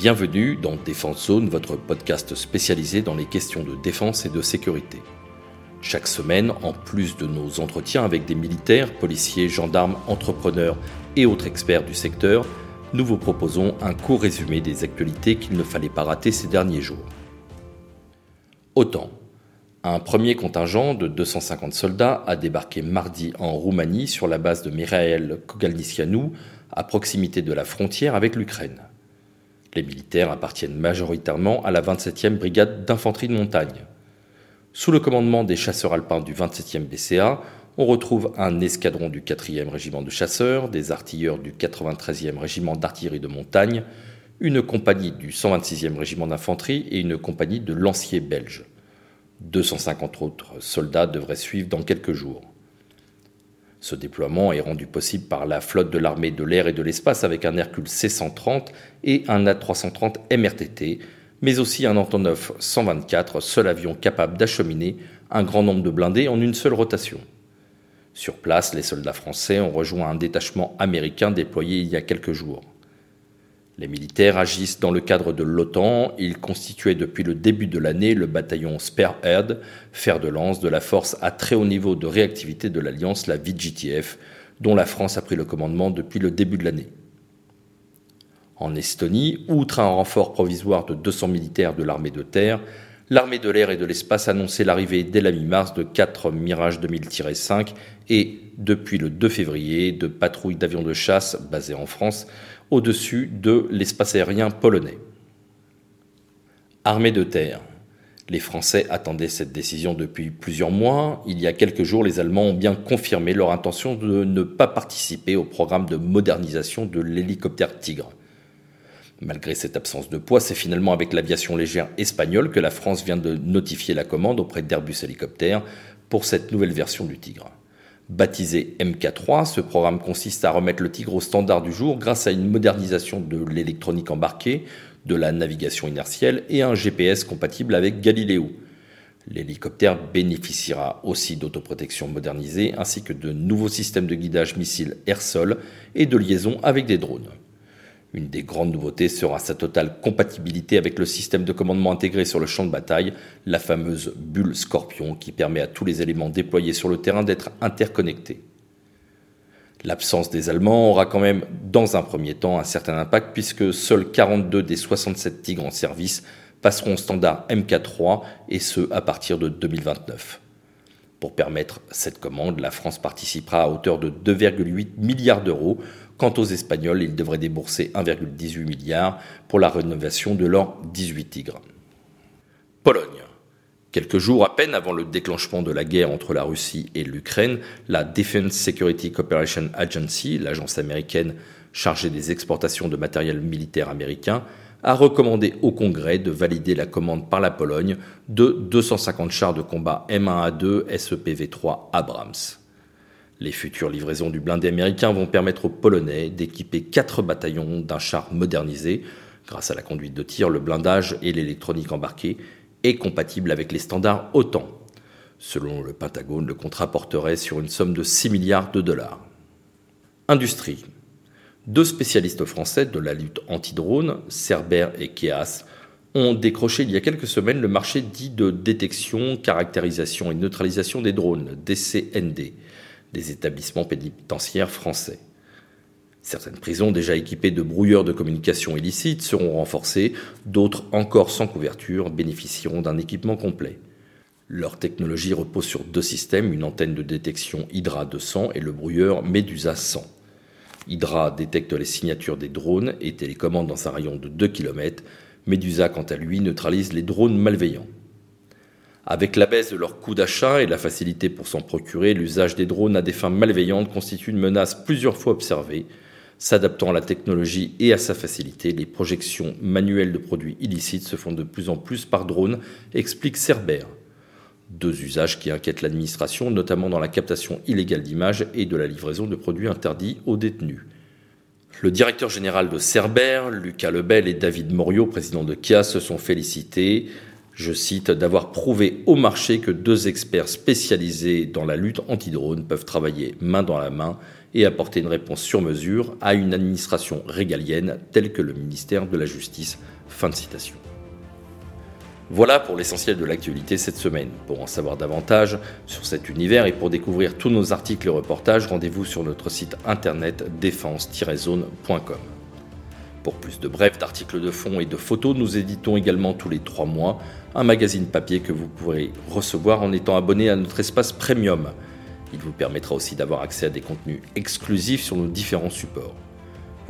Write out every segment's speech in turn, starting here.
Bienvenue dans Défense Zone, votre podcast spécialisé dans les questions de défense et de sécurité. Chaque semaine, en plus de nos entretiens avec des militaires, policiers, gendarmes, entrepreneurs et autres experts du secteur, nous vous proposons un court résumé des actualités qu'il ne fallait pas rater ces derniers jours. Autant. Un premier contingent de 250 soldats a débarqué mardi en Roumanie sur la base de Mirael Kogalnicianu, à proximité de la frontière avec l'Ukraine. Les militaires appartiennent majoritairement à la 27e brigade d'infanterie de montagne. Sous le commandement des chasseurs alpins du 27e BCA, on retrouve un escadron du 4e régiment de chasseurs, des artilleurs du 93e régiment d'artillerie de montagne, une compagnie du 126e régiment d'infanterie et une compagnie de lanciers belges. 250 autres soldats devraient suivre dans quelques jours. Ce déploiement est rendu possible par la flotte de l'armée de l'air et de l'espace avec un Hercule C-130 et un A330 MRTT, mais aussi un Antonov 124, seul avion capable d'acheminer un grand nombre de blindés en une seule rotation. Sur place, les soldats français ont rejoint un détachement américain déployé il y a quelques jours. Les militaires agissent dans le cadre de l'OTAN. Ils constituaient depuis le début de l'année le bataillon Spearhead, fer de lance de la force à très haut niveau de réactivité de l'Alliance, la VGTF, dont la France a pris le commandement depuis le début de l'année. En Estonie, outre un renfort provisoire de 200 militaires de l'armée de terre, l'armée de l'air et de l'espace a annoncé l'arrivée dès la mi-mars de 4 Mirage 2000-5 et, depuis le 2 février, de patrouilles d'avions de chasse basées en France au-dessus de l'espace aérien polonais. Armée de terre. Les Français attendaient cette décision depuis plusieurs mois. Il y a quelques jours, les Allemands ont bien confirmé leur intention de ne pas participer au programme de modernisation de l'hélicoptère Tigre. Malgré cette absence de poids, c'est finalement avec l'aviation légère espagnole que la France vient de notifier la commande auprès d'Airbus Hélicoptère pour cette nouvelle version du Tigre. Baptisé MK3, ce programme consiste à remettre le Tigre au standard du jour grâce à une modernisation de l'électronique embarquée, de la navigation inertielle et un GPS compatible avec Galileo. L'hélicoptère bénéficiera aussi d'autoprotection modernisée ainsi que de nouveaux systèmes de guidage missiles air-sol et de liaison avec des drones. Une des grandes nouveautés sera sa totale compatibilité avec le système de commandement intégré sur le champ de bataille, la fameuse bulle Scorpion qui permet à tous les éléments déployés sur le terrain d'être interconnectés. L'absence des Allemands aura quand même, dans un premier temps, un certain impact puisque seuls 42 des 67 Tigres en service passeront au standard MK3 et ce à partir de 2029. Pour permettre cette commande, la France participera à hauteur de 2,8 milliards d'euros Quant aux Espagnols, ils devraient débourser 1,18 milliard pour la rénovation de leurs 18 Tigres. Pologne. Quelques jours à peine avant le déclenchement de la guerre entre la Russie et l'Ukraine, la Defense Security Cooperation Agency, l'agence américaine chargée des exportations de matériel militaire américain, a recommandé au Congrès de valider la commande par la Pologne de 250 chars de combat M1A2 SEPV3 Abrams. Les futures livraisons du blindé américain vont permettre aux Polonais d'équiper quatre bataillons d'un char modernisé, grâce à la conduite de tir, le blindage et l'électronique embarquée, et compatible avec les standards OTAN. Selon le Pentagone, le contrat porterait sur une somme de 6 milliards de dollars. Industrie. Deux spécialistes français de la lutte anti-drone, Cerber et Keas, ont décroché il y a quelques semaines le marché dit de détection, caractérisation et neutralisation des drones, DCND des établissements pénitentiaires français. Certaines prisons déjà équipées de brouilleurs de communication illicites seront renforcées, d'autres encore sans couverture bénéficieront d'un équipement complet. Leur technologie repose sur deux systèmes, une antenne de détection Hydra 200 et le brouilleur Medusa 100. Hydra détecte les signatures des drones et télécommande dans un rayon de 2 km. Medusa, quant à lui, neutralise les drones malveillants. Avec la baisse de leur coût d'achat et la facilité pour s'en procurer, l'usage des drones à des fins malveillantes constitue une menace plusieurs fois observée. S'adaptant à la technologie et à sa facilité, les projections manuelles de produits illicites se font de plus en plus par drone, explique Cerber. Deux usages qui inquiètent l'administration, notamment dans la captation illégale d'images et de la livraison de produits interdits aux détenus. Le directeur général de Cerber, Lucas Lebel et David Morio, président de KIA, se sont félicités je cite, d'avoir prouvé au marché que deux experts spécialisés dans la lutte anti-drone peuvent travailler main dans la main et apporter une réponse sur mesure à une administration régalienne telle que le ministère de la Justice. Fin de citation. Voilà pour l'essentiel de l'actualité cette semaine. Pour en savoir davantage sur cet univers et pour découvrir tous nos articles et reportages, rendez-vous sur notre site internet défense-zone.com. Pour plus de brefs, d'articles de fond et de photos, nous éditons également tous les trois mois un magazine papier que vous pourrez recevoir en étant abonné à notre espace premium. Il vous permettra aussi d'avoir accès à des contenus exclusifs sur nos différents supports.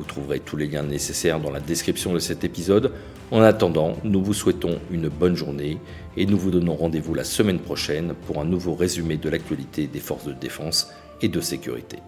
Vous trouverez tous les liens nécessaires dans la description de cet épisode. En attendant, nous vous souhaitons une bonne journée et nous vous donnons rendez-vous la semaine prochaine pour un nouveau résumé de l'actualité des forces de défense et de sécurité.